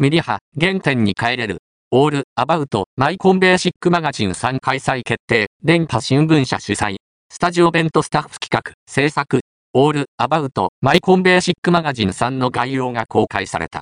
ミリ波ハ、原点に帰れる。オール、アバウト、マイコンベーシックマガジン3開催決定。電波新聞社主催。スタジオベントスタッフ企画、制作。オール、アバウト、マイコンベーシックマガジン3の概要が公開された。